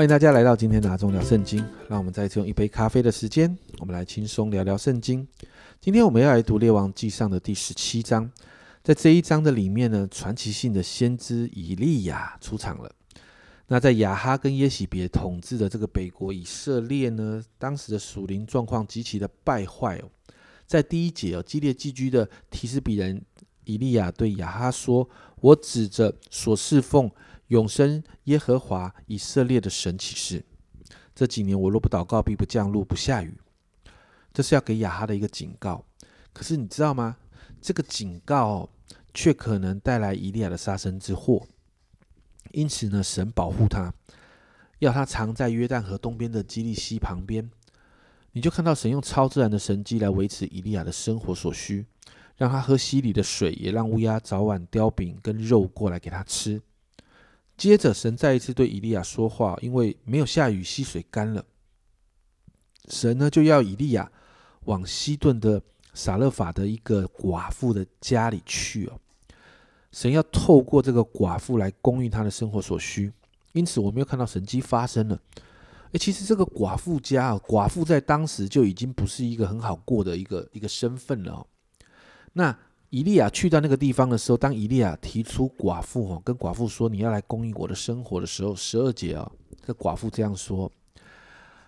欢迎大家来到今天的阿忠聊圣经。让我们再次用一杯咖啡的时间，我们来轻松聊聊圣经。今天我们要来读列王记上的第十七章。在这一章的里面呢，传奇性的先知以利亚出场了。那在亚哈跟耶喜别统治的这个北国以色列呢，当时的属灵状况极其的败坏哦。在第一节哦，激烈寄居的提斯比人以利亚对亚哈说：“我指着所侍奉。”永生耶和华以色列的神启示：这几年我若不祷告，必不降露不下雨。这是要给亚哈的一个警告。可是你知道吗？这个警告却可能带来以利亚的杀身之祸。因此呢，神保护他，要他藏在约旦河东边的基利溪旁边。你就看到神用超自然的神迹来维持以利亚的生活所需，让他喝溪里的水，也让乌鸦早晚叼饼跟肉过来给他吃。接着，神再一次对以利亚说话，因为没有下雨，溪水干了。神呢就要以利亚往西顿的撒勒法的一个寡妇的家里去哦。神要透过这个寡妇来供应他的生活所需，因此我们又看到神迹发生了。诶，其实这个寡妇家，寡妇在当时就已经不是一个很好过的一个一个身份了哦。那。以利亚去到那个地方的时候，当以利亚提出寡妇哦，跟寡妇说你要来供应我的生活的时候，十二节啊，这寡妇这样说，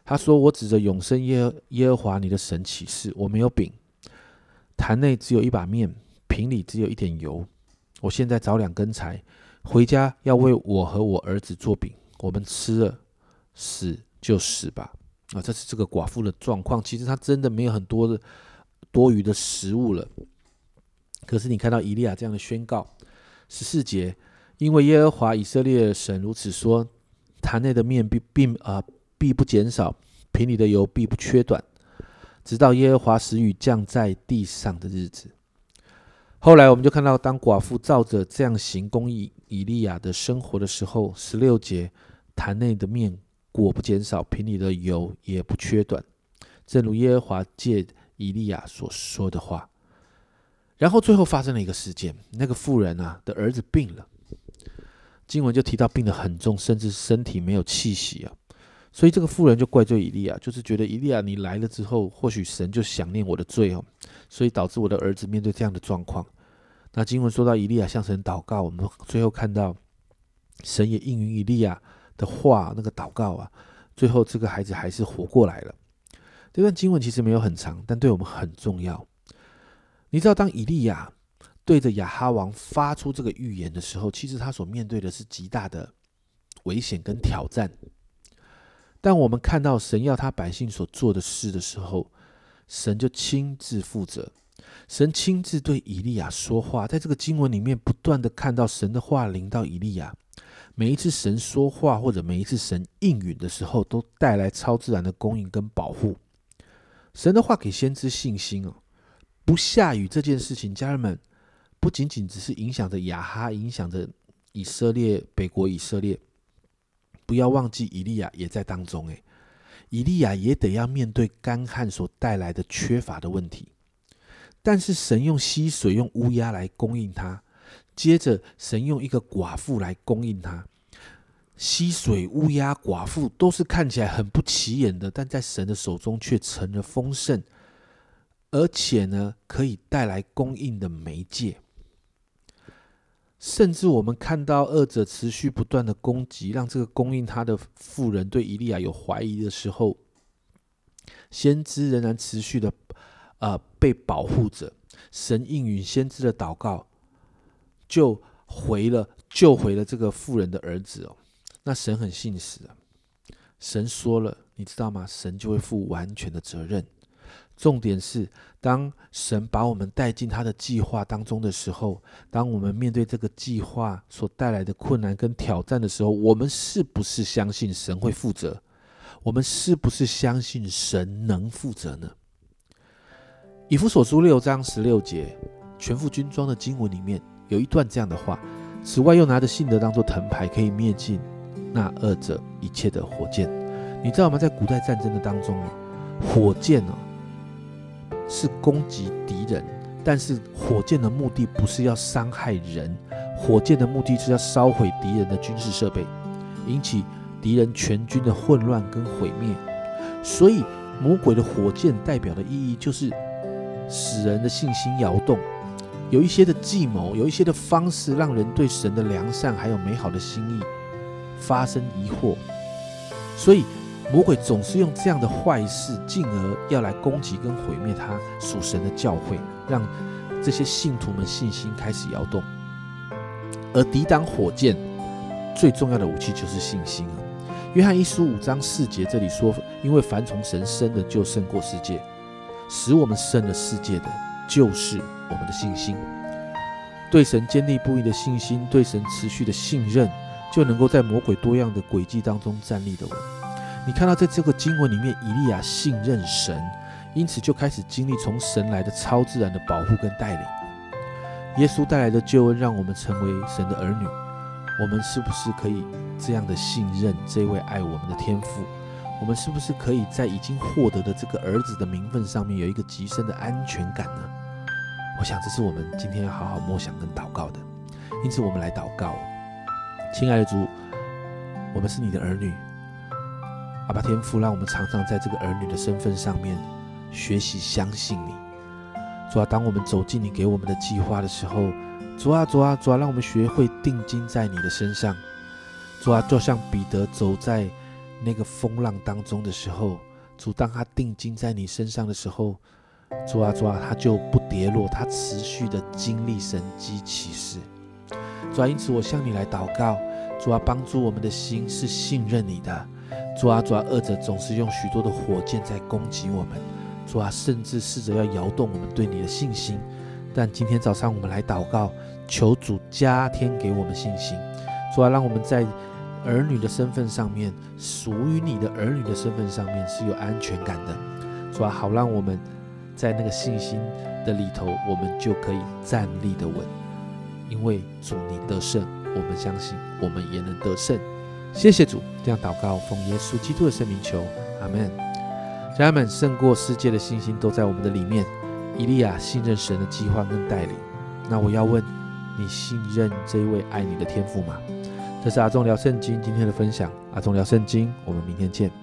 他说：“我指着永生耶耶和华你的神起誓，我没有饼，坛内只有一把面，瓶里只有一点油。我现在找两根柴，回家要为我和我儿子做饼，我们吃了死就死吧。”啊，这是这个寡妇的状况。其实他真的没有很多的多余的食物了。可是你看到以利亚这样的宣告，十四节，因为耶和华以色列神如此说，坛内的面必并啊必不减少，瓶里的油必不缺短，直到耶和华使雨降在地上的日子。后来我们就看到，当寡妇照着这样行公义以利亚的生活的时候，十六节，坛内的面果不减少，瓶里的油也不缺短，正如耶和华借以利亚所说的话。然后最后发生了一个事件，那个妇人啊的儿子病了，经文就提到病得很重，甚至身体没有气息啊，所以这个妇人就怪罪以利亚，就是觉得以利亚你来了之后，或许神就想念我的罪哦，所以导致我的儿子面对这样的状况。那经文说到以利亚向神祷告，我们最后看到神也应允以利亚的话，那个祷告啊，最后这个孩子还是活过来了。这段经文其实没有很长，但对我们很重要。你知道，当以利亚对着亚哈王发出这个预言的时候，其实他所面对的是极大的危险跟挑战。但我们看到神要他百姓所做的事的时候，神就亲自负责，神亲自对以利亚说话。在这个经文里面，不断的看到神的话临到以利亚。每一次神说话，或者每一次神应允的时候，都带来超自然的供应跟保护。神的话给先知信心哦。不下雨这件事情，家人们不仅仅只是影响着雅哈，影响着以色列北国以色列。不要忘记，以利亚也在当中。诶，以利亚也得要面对干旱所带来的缺乏的问题。但是神用溪水、用乌鸦来供应他，接着神用一个寡妇来供应他。溪水、乌鸦、寡妇都是看起来很不起眼的，但在神的手中却成了丰盛。而且呢，可以带来供应的媒介，甚至我们看到二者持续不断的攻击，让这个供应他的妇人对伊利亚有怀疑的时候，先知仍然持续的呃被保护着。神应允先知的祷告，就回了救回了这个妇人的儿子哦。那神很信实啊，神说了，你知道吗？神就会负完全的责任。重点是，当神把我们带进他的计划当中的时候，当我们面对这个计划所带来的困难跟挑战的时候，我们是不是相信神会负责？我们是不是相信神能负责呢？以弗所书六章十六节，全副军装的经文里面有一段这样的话：此外，又拿着信德当做藤牌，可以灭尽那二者一切的火箭。你知道吗？在古代战争的当中，火箭呢。是攻击敌人，但是火箭的目的不是要伤害人，火箭的目的是要烧毁敌人的军事设备，引起敌人全军的混乱跟毁灭。所以魔鬼的火箭代表的意义就是使人的信心摇动，有一些的计谋，有一些的方式，让人对神的良善还有美好的心意发生疑惑。所以魔鬼总是用这样的坏事，进而要来攻击跟毁灭他属神的教会，让这些信徒们信心开始摇动。而抵挡火箭最重要的武器就是信心啊！约翰一书五章四节这里说：“因为凡从神生的，就胜过世界；使我们胜了世界的，就是我们的信心。对神坚定不移的信心，对神持续的信任，就能够在魔鬼多样的诡计当中站立的稳。你看到在这个经文里面，以利亚信任神，因此就开始经历从神来的超自然的保护跟带领。耶稣带来的救恩，让我们成为神的儿女。我们是不是可以？”这样的信任，这位爱我们的天父，我们是不是可以在已经获得的这个儿子的名分上面有一个极深的安全感呢？我想这是我们今天要好好默想跟祷告的。因此，我们来祷告，亲爱的主，我们是你的儿女，阿爸天父，让我们常常在这个儿女的身份上面学习相信你。主啊，当我们走进你给我们的计划的时候，主啊，主啊，主啊，让我们学会定睛在你的身上。主啊，就像彼得走在那个风浪当中的时候，主当他定睛在你身上的时候，主啊，主啊，他就不跌落，他持续的经历神机启示。主啊，因此我向你来祷告，主啊，帮助我们的心是信任你的。主啊，主啊，恶者总是用许多的火箭在攻击我们，主啊，甚至试着要摇动我们对你的信心。但今天早上我们来祷告，求主加添给我们信心。主啊，让我们在。儿女的身份上面，属于你的儿女的身份上面是有安全感的，主啊，好让我们在那个信心的里头，我们就可以站立的稳，因为主你得胜，我们相信我们也能得胜。谢谢主，这样祷告，奉耶稣基督的圣名求，阿门。家人们，胜过世界的信心都在我们的里面。以利亚信任神的计划跟带领，那我要问你，信任这一位爱你的天父吗？这是阿忠聊圣经今天的分享，阿忠聊圣经，我们明天见。